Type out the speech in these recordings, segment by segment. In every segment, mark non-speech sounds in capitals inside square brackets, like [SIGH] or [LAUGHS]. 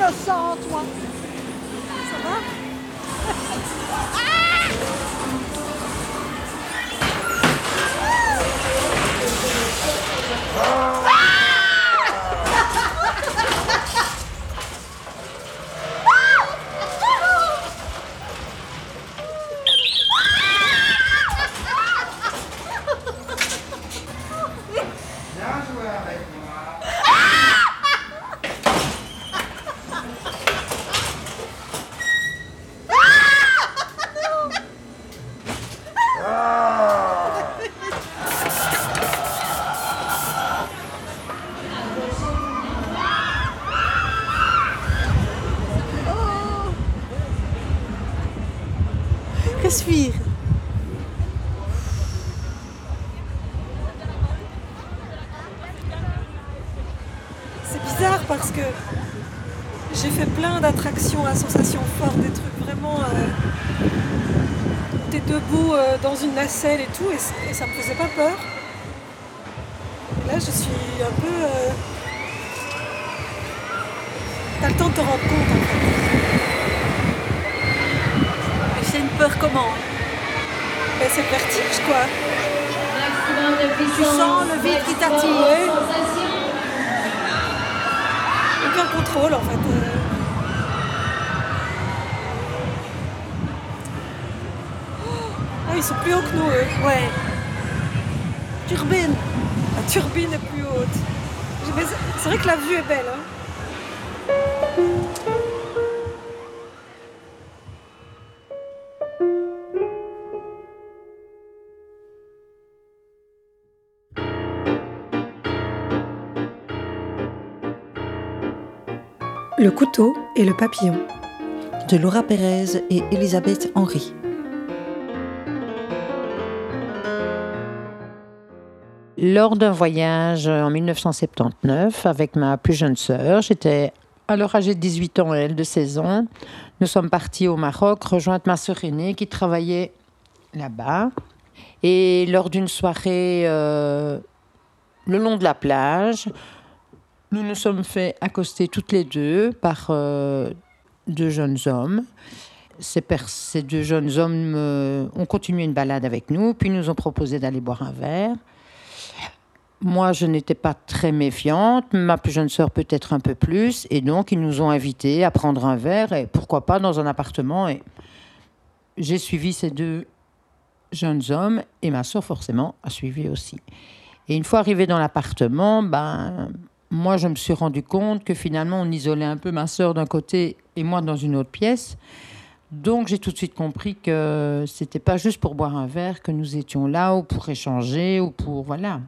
assault one debout euh, dans une nacelle et tout, et, ça me faisait pas peur. Là, je suis un peu. euh, T'as le temps de te rendre compte en fait. Et c'est une peur comment? Ben, c'est le vertige quoi. Tu sens le vide qui t'attire. Aucun contrôle en fait. Ils sont plus hauts que nous, eux. Ouais. Turbine. La turbine est plus haute. C'est vrai que la vue est belle. hein. Le couteau et le papillon. de Laura Pérez et Elisabeth Henry. Lors d'un voyage en 1979 avec ma plus jeune sœur, j'étais alors âgée de 18 ans, elle de 16 ans. Nous sommes partis au Maroc rejoindre ma sœur aînée qui travaillait là-bas. Et lors d'une soirée euh, le long de la plage, nous nous sommes fait accoster toutes les deux par euh, deux jeunes hommes. Ces, ces deux jeunes hommes euh, ont continué une balade avec nous, puis nous ont proposé d'aller boire un verre. Moi, je n'étais pas très méfiante, ma plus jeune sœur peut-être un peu plus, et donc ils nous ont invités à prendre un verre, et pourquoi pas dans un appartement. Et j'ai suivi ces deux jeunes hommes, et ma sœur forcément a suivi aussi. Et une fois arrivée dans l'appartement, ben, moi je me suis rendu compte que finalement on isolait un peu ma sœur d'un côté et moi dans une autre pièce. Donc j'ai tout de suite compris que c'était pas juste pour boire un verre que nous étions là ou pour échanger ou pour voilà.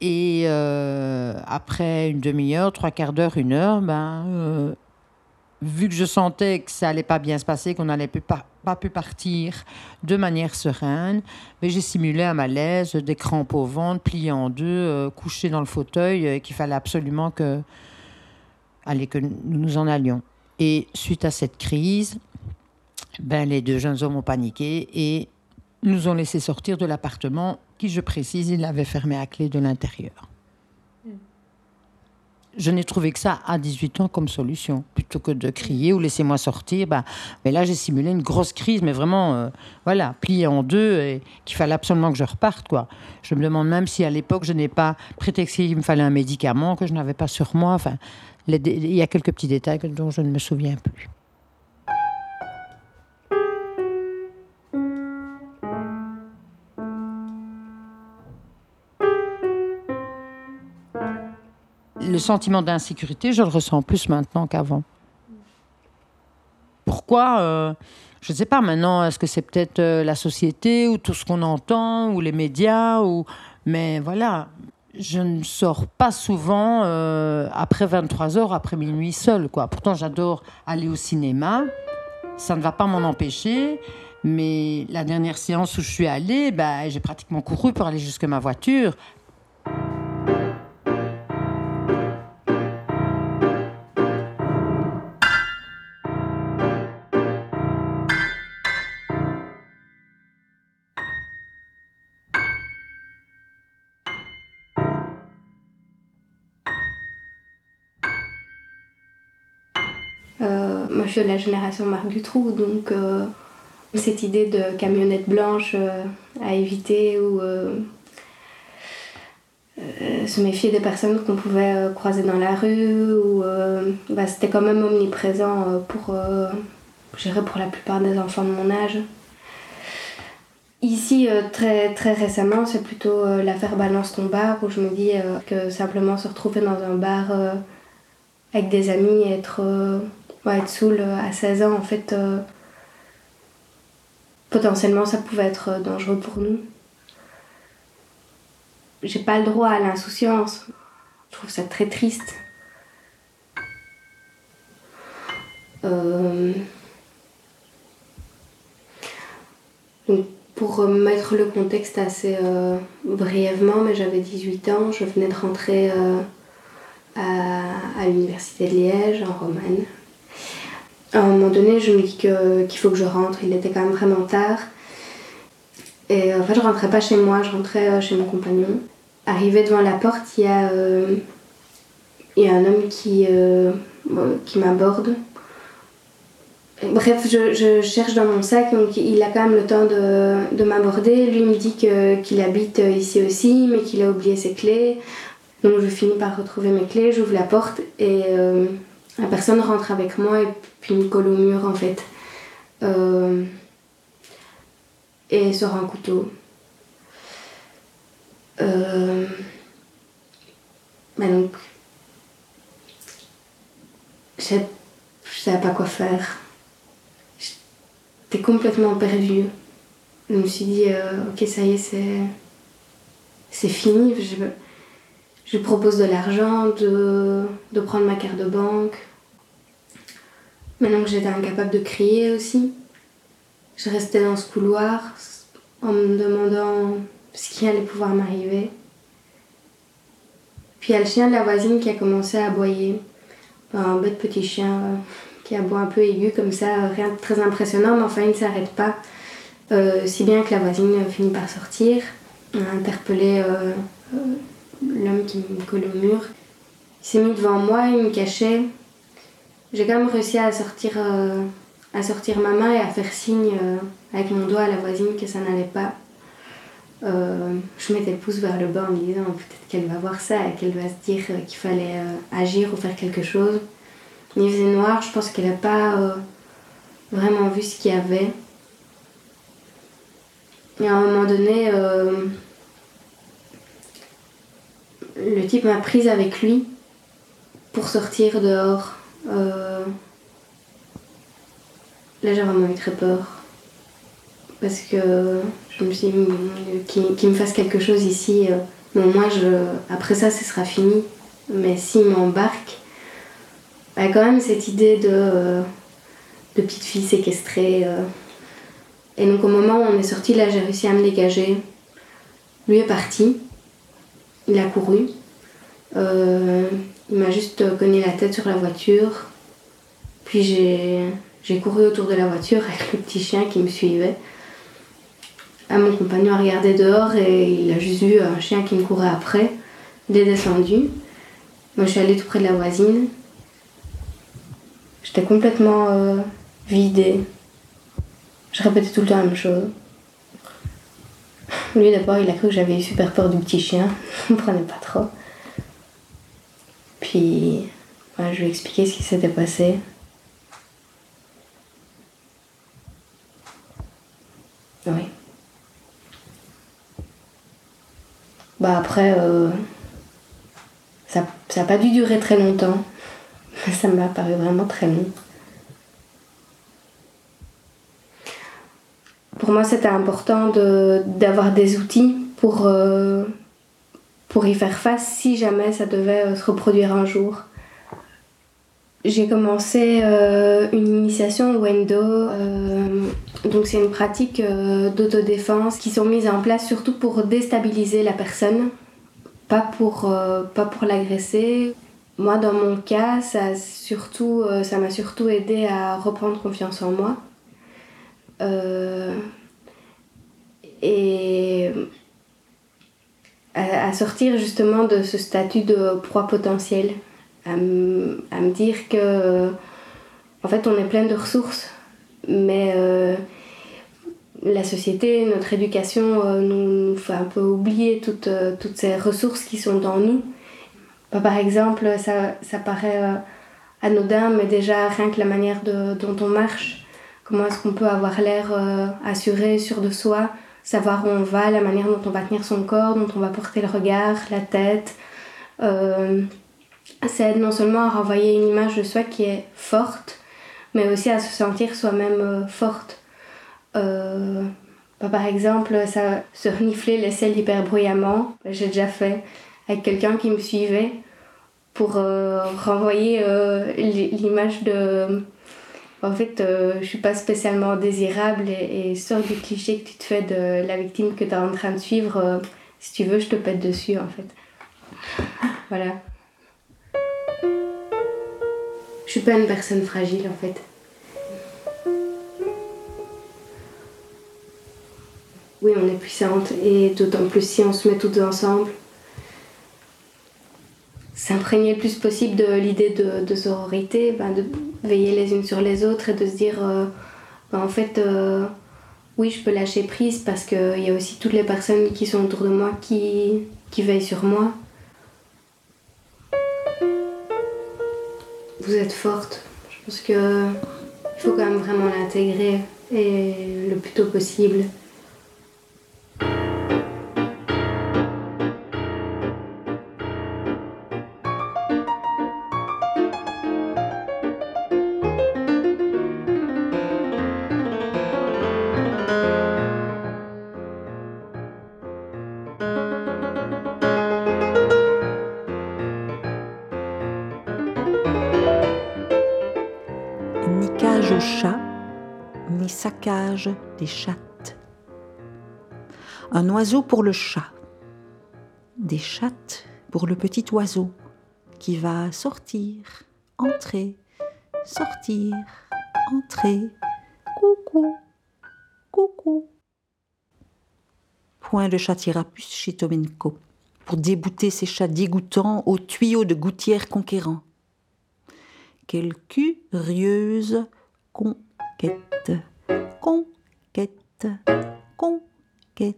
Et euh, après une demi-heure, trois quarts d'heure, une heure, ben, euh, vu que je sentais que ça allait pas bien se passer, qu'on n'allait pas, pas pu partir de manière sereine, mais j'ai simulé un malaise, des crampes au ventre, plié en deux, euh, couché dans le fauteuil, euh, qu'il fallait absolument que, allez, que nous nous en allions. Et suite à cette crise, ben, les deux jeunes hommes ont paniqué et nous ont laissé sortir de l'appartement qui, je précise, il l'avait fermé à clé de l'intérieur. Je n'ai trouvé que ça à 18 ans comme solution. Plutôt que de crier ou laissez-moi sortir, bah, mais là j'ai simulé une grosse crise, mais vraiment, euh, voilà, pliée en deux et qu'il fallait absolument que je reparte. Quoi. Je me demande même si à l'époque je n'ai pas prétexté qu'il me fallait un médicament que je n'avais pas sur moi. Enfin, il y a quelques petits détails dont je ne me souviens plus. Sentiment d'insécurité, je le ressens plus maintenant qu'avant. Pourquoi euh, Je ne sais pas maintenant, est-ce que c'est peut-être euh, la société ou tout ce qu'on entend ou les médias ou... Mais voilà, je ne sors pas souvent euh, après 23 heures, après minuit seule. Pourtant, j'adore aller au cinéma. Ça ne va pas m'en empêcher. Mais la dernière séance où je suis allée, bah, j'ai pratiquement couru pour aller jusque ma voiture. Moi je suis de la génération Marc Dutroux, donc euh, cette idée de camionnette blanche euh, à éviter ou euh, se méfier des personnes qu'on pouvait croiser dans la rue, ou bah, c'était quand même omniprésent pour, pour la plupart des enfants de mon âge. Ici, très, récemment, c'est plutôt l'affaire Balance ton bar où je me dis que simplement se retrouver dans un bar avec des amis et être, ouais, être saoul euh, à 16 ans, en fait, euh, potentiellement ça pouvait être euh, dangereux pour nous. J'ai pas le droit à l'insouciance. Je trouve ça très triste. Donc, pour remettre le contexte assez brièvement, mais j'avais 18 ans, je venais de rentrer à, à l'université de Liège, en Romagne. À un moment donné, je me dis que- qu'il faut que je rentre, il était quand même vraiment tard. Et en fait, je rentrais pas chez moi, je rentrais euh, chez mon compagnon. Arrivé devant la porte, il y a, euh, il y a un homme qui, euh, qui m'aborde. Bref, je, je cherche dans mon sac, donc il a quand même le temps de, de m'aborder. Lui me dit que- qu'il habite ici aussi, mais qu'il a oublié ses clés. Donc je finis par retrouver mes clés, j'ouvre la porte et la personne rentre avec moi et puis me colle au mur en fait. Euh, et sort un couteau. Euh, bah donc, je savais- pas quoi faire. J'étais complètement perdue. Je me suis dit, euh, ok, ça y est, c'est, c'est fini. Je, je propose de l'argent, de prendre ma carte de banque. Maintenant que j'étais incapable de crier aussi, je restais dans ce couloir en me demandant ce qui allait pouvoir m'arriver. Puis il y a le chien de la voisine qui a commencé à aboyer. Un bête petit chien euh, qui aboie un peu aigu comme ça, rien de très impressionnant, mais enfin il ne s'arrête pas. Euh, si bien que la voisine finit par sortir, a interpellé euh, euh, l'homme qui me collait au mur. Il s'est mis devant moi, il me cachait. J'ai quand même réussi à sortir, euh, à sortir ma main et à faire signe euh, avec mon doigt à la voisine que ça n'allait pas. Euh, je mettais le pouce vers le bas en me disant peut-être qu'elle va voir ça et qu'elle va se dire qu'il fallait agir ou faire quelque chose. Il faisait noir, je pense qu'elle n'a pas vraiment vu ce qu'il y avait. Et à un moment donné, le type m'a prise avec lui pour sortir dehors. Euh, là, j'ai vraiment eu très peur. Parce que je me suis dit, qu'il me fasse quelque chose ici. euh, mais après ça, ce sera fini. Mais s'il m'embarque, a quand même cette idée de, euh, petite fille séquestrée. euh. Et donc, au moment où on est sorti, là, j'ai réussi à me dégager. Lui est parti. Il a couru. Il m'a juste cogné la tête sur la voiture. Puis j'ai, couru autour de la voiture avec le petit chien qui me suivait. Ah, mon compagnon a regardé dehors et il a juste vu un chien qui me courait après. Il est descendu. Moi, je suis allée tout près de la voisine. J'étais complètement euh, vidée. Je répétais tout le temps la même chose. Lui, d'abord, il a cru que j'avais eu super peur du petit chien. [LAUGHS] Il ne comprenait pas trop. Puis, je lui ai expliqué ce qui s'était passé. Oui. Bah après, euh, ça n'a pas dû durer très longtemps. [LAUGHS] Ça m'a paru vraiment très long. Pour moi, c'était important d'avoir des outils pour, euh, pour y faire face si jamais ça devait euh, se reproduire un jour. J'ai commencé euh, une initiation au Wendo. euh, donc c'est une pratique d'autodéfense qui sont mises en place surtout pour déstabiliser la personne, pas pour, pour l'agresser. Moi, dans mon cas, ça surtout, ça m'a surtout aidé à reprendre confiance en moi. Et à, sortir justement de ce statut de proie potentielle, à, à me dire que en fait, on est plein de ressources, mais la société, notre éducation nous, fait un peu oublier toutes, toutes ces ressources qui sont dans nous. Bah, par exemple, ça, ça paraît anodin, mais déjà rien que la manière dont on marche, comment est-ce qu'on peut avoir l'air assuré, sûr de soi, savoir où on va, la manière dont on va tenir son corps, dont on va porter le regard, la tête. Euh, ça aide non seulement à renvoyer une image de soi qui est forte, mais aussi à se sentir soi-même euh, forte. Euh, bah, par exemple, se renifler les selles hyper bruyamment, j'ai déjà fait avec quelqu'un qui me suivait pour renvoyer l'image de en fait, euh, je suis pas spécialement désirable et, et sort du cliché que tu te fais de la victime que tu es en train de suivre. Euh, si tu veux, je te pète dessus en fait. Voilà. Je suis pas une personne fragile en fait. Oui, on est puissante et d'autant plus si on se met toutes ensemble s'imprégner le plus possible de l'idée de, sororité, ben de veiller les unes sur les autres et de se dire euh, ben en fait euh, oui je peux lâcher prise parce qu'il y a aussi toutes les personnes qui sont autour de moi qui, qui veillent sur moi. Vous êtes forte. Je pense que il faut quand même vraiment l'intégrer et le plus tôt possible. Des chattes. Un oiseau pour le chat. Des chattes pour le petit oiseau qui va sortir, entrer, sortir, entrer. Coucou, coucou. Point de châtirapus chez Tomenko pour débouter ces chats dégoûtants aux tuyaux de gouttière conquérants. Quelle curieuse conquête. Conquête, conquête.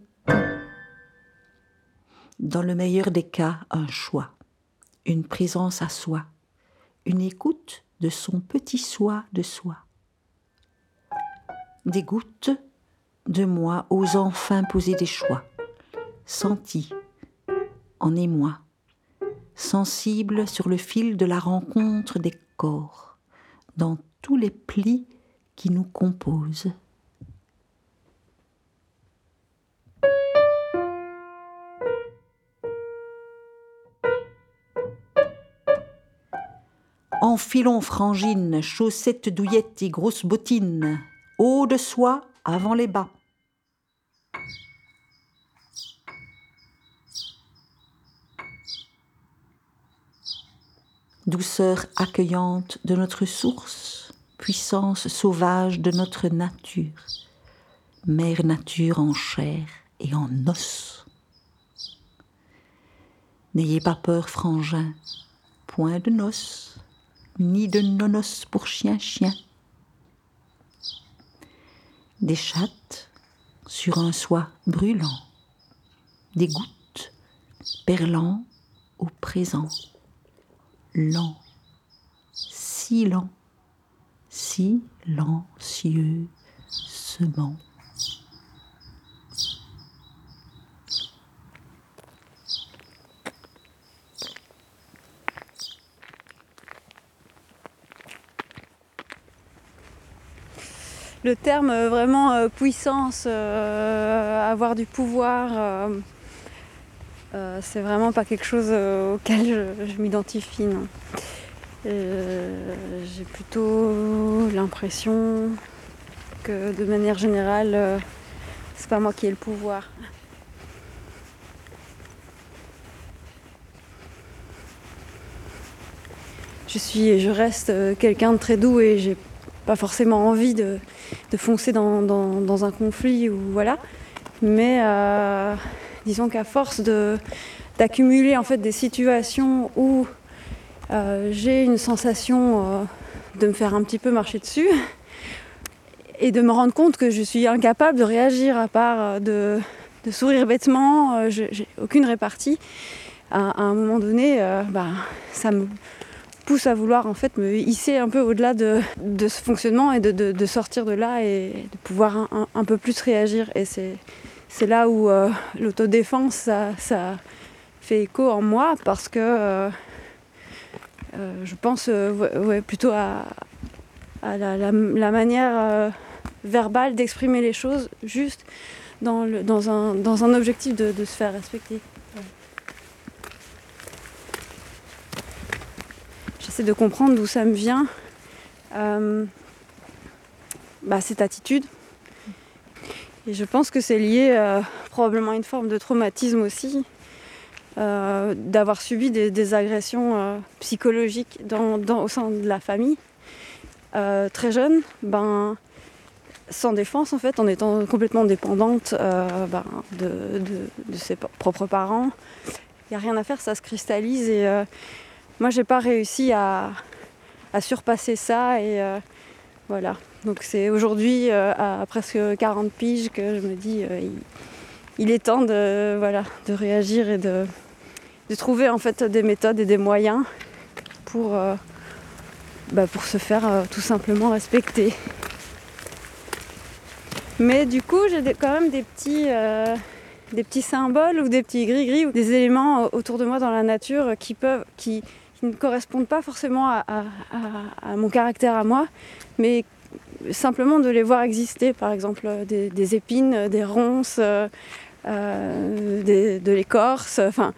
Dans le meilleur des cas, un choix, une présence à soi, une écoute de son petit soi de soi. Des gouttes de moi aux enfin poser des choix, senti en émoi, sensible sur le fil de la rencontre des corps, dans tous les plis qui nous composent. Enfilons frangines, chaussettes douillettes et grosses bottines, haut de soie avant les bas. Douceur accueillante de notre source, puissance sauvage de notre nature, mère nature en chair et en os. N'ayez pas peur, frangin, point de noces ni de nonos pour chien-chien. Des chattes sur un soie brûlant, des gouttes perlant au présent, lent, si lent, silencieux, semant. le terme euh, vraiment euh, puissance, euh, avoir du pouvoir, c'est vraiment pas quelque chose auquel je, m'identifie. J'ai plutôt l'impression que de manière générale, c'est pas moi qui ai le pouvoir. Je suis et je reste quelqu'un de très doux et j'ai pas forcément envie de, foncer dans, un conflit ou voilà. Mais euh, disons qu'à force d'accumuler en fait des situations où euh, j'ai une sensation euh, de me faire un petit peu marcher dessus et de me rendre compte que je suis incapable de réagir à part euh, de, sourire bêtement, euh, j'ai aucune répartie. À, un moment donné, euh, bah, ça me pousse à vouloir en fait me hisser un peu au-delà de, ce fonctionnement et de, sortir de là et de pouvoir un, peu plus réagir. Et c'est, là où euh, l'autodéfense, ça, fait écho en moi parce que euh, euh, je pense euh, plutôt à, la, manière euh, verbale d'exprimer les choses juste dans, un, dans un objectif de, se faire respecter. J'essaie de comprendre d'où ça me vient. Euh, bah, cette attitude. Et je pense que c'est lié euh, probablement à une forme de traumatisme aussi, euh, d'avoir subi des, agressions euh, psychologiques au sein de la famille. Euh, très jeune, ben, sans défense en fait, en étant complètement dépendante ben, de, ses propres parents. Il n'y a rien à faire, ça se cristallise et moi j'ai pas réussi à, surpasser ça et voilà. Donc c'est aujourd'hui à presque 40 piges que je me dis il, il est temps de, voilà, de réagir et de, de trouver en fait des méthodes et des moyens pour, euh, bah, pour se faire euh, tout simplement respecter. Mais du coup, j'ai quand même des petits, euh, des petits symboles ou des petits gris-gris ou des éléments autour de moi dans la nature qui peuvent, qui, ne correspondent pas forcément à, mon caractère à moi, mais simplement de les voir exister. Par exemple, des, épines, des ronces, des- de l'écorce. Enfin,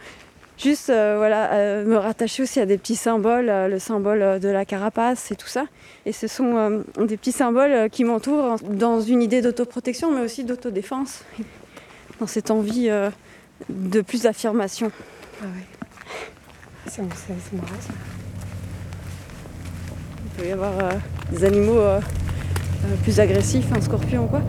juste euh, voilà, euh, me rattacher aussi à des petits symboles, euh, le symbole de la carapace et tout ça. Et ce sont des petits symboles qui m'entourent dans une idée d'autoprotection, mais aussi d'autodéfense, dans cette envie de plus d'affirmation. Ah ouais. C'est marrant ça. Il peut y avoir euh, des animaux euh, euh, plus agressifs, un scorpion ou quoi.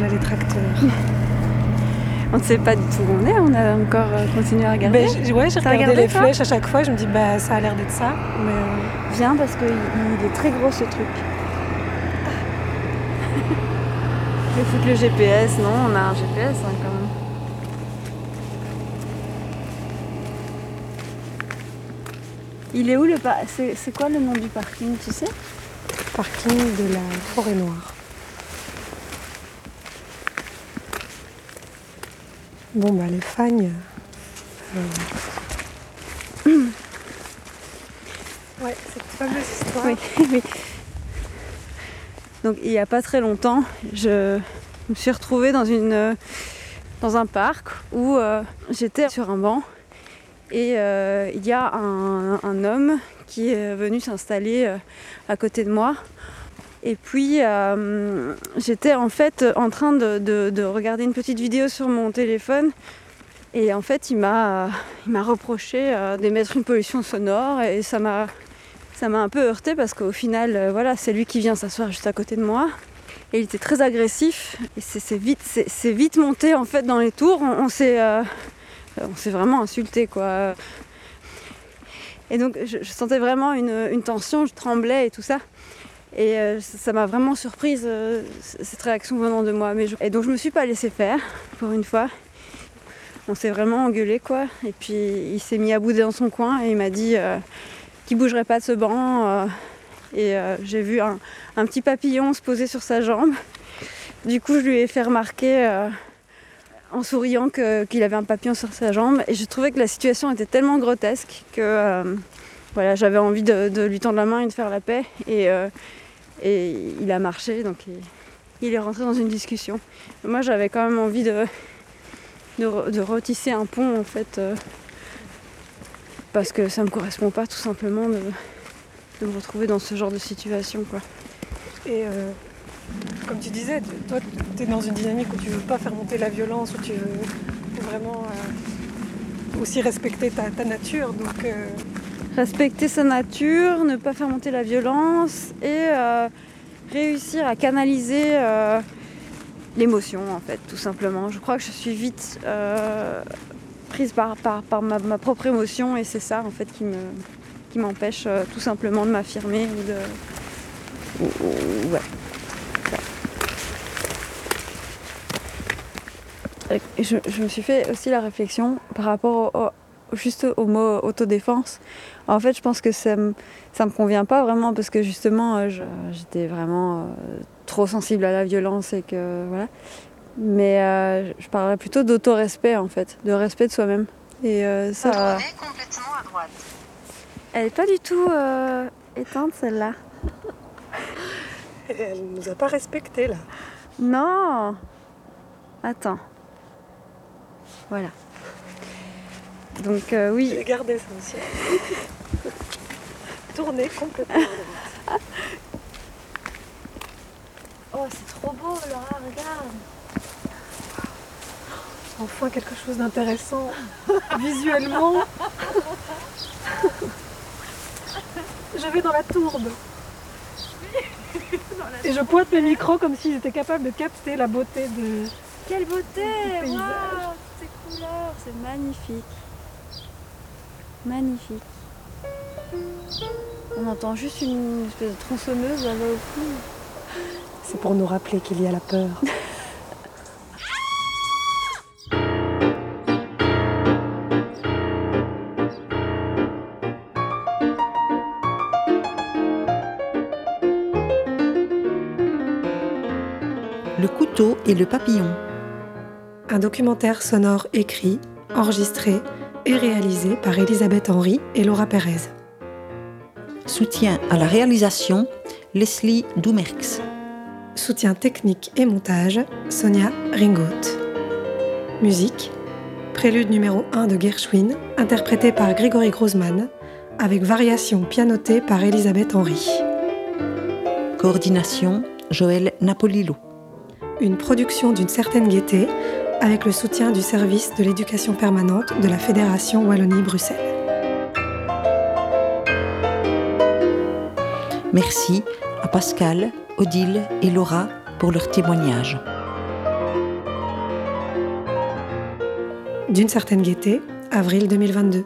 Là, les tracteurs. [LAUGHS] On ne sait pas du tout où on est, on a encore euh, continué à regarder. Ben, j'ai- ouais, j'ai regardé regardé, les flèches à chaque fois. Je me dis, bah, ça a l'air d'être ça. Mais euh, Viens parce qu'il il est très gros ce truc. [LAUGHS] Je foutre le GPS, non On a un GPS hein, quand même. Il est où le par... C'est c'est quoi le nom du parking, tu sais? Parking de la forêt noire. Bon, bah, les fagnes. euh, Ouais, cette fameuse histoire. Oui, [LAUGHS] oui. Donc il n'y a pas très longtemps, je me suis retrouvée dans, une, euh, dans un parc où euh, j'étais sur un banc et euh, il y a un, un homme qui est venu s'installer à côté de moi. Et puis euh, j'étais en fait en train de, de- de regarder une petite vidéo sur mon téléphone et en fait il m'a il m'a reproché euh, d'émettre une pollution sonore et ça m'a ça m'a un peu heurté parce qu'au final, euh, voilà, c'est lui qui vient s'asseoir juste à côté de moi. Et il était très agressif. Et c'est vite, c'est vite monté en fait dans les tours. On, s'est, on s'est vraiment insulté quoi. Et donc je, sentais vraiment une tension, je tremblais et tout ça. Et euh, ça m'a vraiment surprise euh, cette réaction venant de moi. Et donc je me suis pas laissée faire pour une fois. On s'est vraiment engueulé quoi. Et puis il s'est mis à bouder dans son coin et il m'a dit. euh, qui bougerait pas de ce banc. euh, et j'ai vu un, petit papillon se poser sur sa jambe. Du coup, je lui ai fait remarquer en souriant qu'il avait un papillon sur sa jambe. Et je trouvais que la situation était tellement grotesque que voilà, j'avais envie de, lui tendre la main et de faire la paix. Et il a marché, donc il, est rentré dans une discussion. Moi, j'avais quand même envie de, de, re- de retisser un pont en fait. euh, parce que ça me correspond pas tout simplement de, de me retrouver dans ce genre de situation quoi. Et euh, comme tu disais, toi, tu es dans une dynamique où tu veux pas faire monter la violence, où tu veux vraiment euh, aussi respecter ta, ta nature. Donc, Respecter sa nature, ne pas faire monter la violence et euh, réussir à canaliser euh, l'émotion en fait tout simplement. Je crois que je suis vite euh, prise par, ma, propre émotion et c'est ça en fait qui me qui m'empêche tout simplement de m'affirmer ou de. ou- ou- ouais. Je, me suis fait aussi la réflexion par rapport au- juste au mot autodéfense. En fait, je pense que ça me, ça me convient pas vraiment parce que justement, euh, j'étais vraiment euh, trop sensible à la violence et que voilà. Mais euh, je parlerais plutôt d'auto-respect en fait, de respect de soi-même. Et euh, ça. complètement à droite. Elle est pas du tout euh, éteinte celle-là. [LAUGHS] Elle nous a pas respecté là. Non Attends. Voilà. Donc euh, oui, J'ai gardé ça aussi. [LAUGHS] Tourner complètement. à droite. Oh, c'est trop beau, Laura, regarde. Enfin quelque chose d'intéressant visuellement. Je vais dans la tourbe. Et je pointe mes micros comme s'ils étaient capables de capter la beauté de. quelle beauté. Waouh Ces couleurs, c'est magnifique. Magnifique. On entend juste une espèce de tronçonneuse là-bas au fond. C'est pour nous rappeler qu'il y a la peur. [LAUGHS] Le couteau et le papillon. Un documentaire sonore écrit, enregistré et réalisé par Elisabeth Henry et Laura Pérez. Soutien à la réalisation, Leslie Doumerx. Soutien technique et montage, Sonia Ringout. Musique, prélude numéro 1 de Gershwin, interprété par Grégory Grossman, avec variation pianotée par Elisabeth Henry. Coordination, Joël Napolillo. Une production d'une certaine gaieté, avec le soutien du service de l'éducation permanente de la Fédération Wallonie-Bruxelles. Merci à Pascal, Odile et Laura pour leur témoignage. D'une certaine gaieté, avril 2022.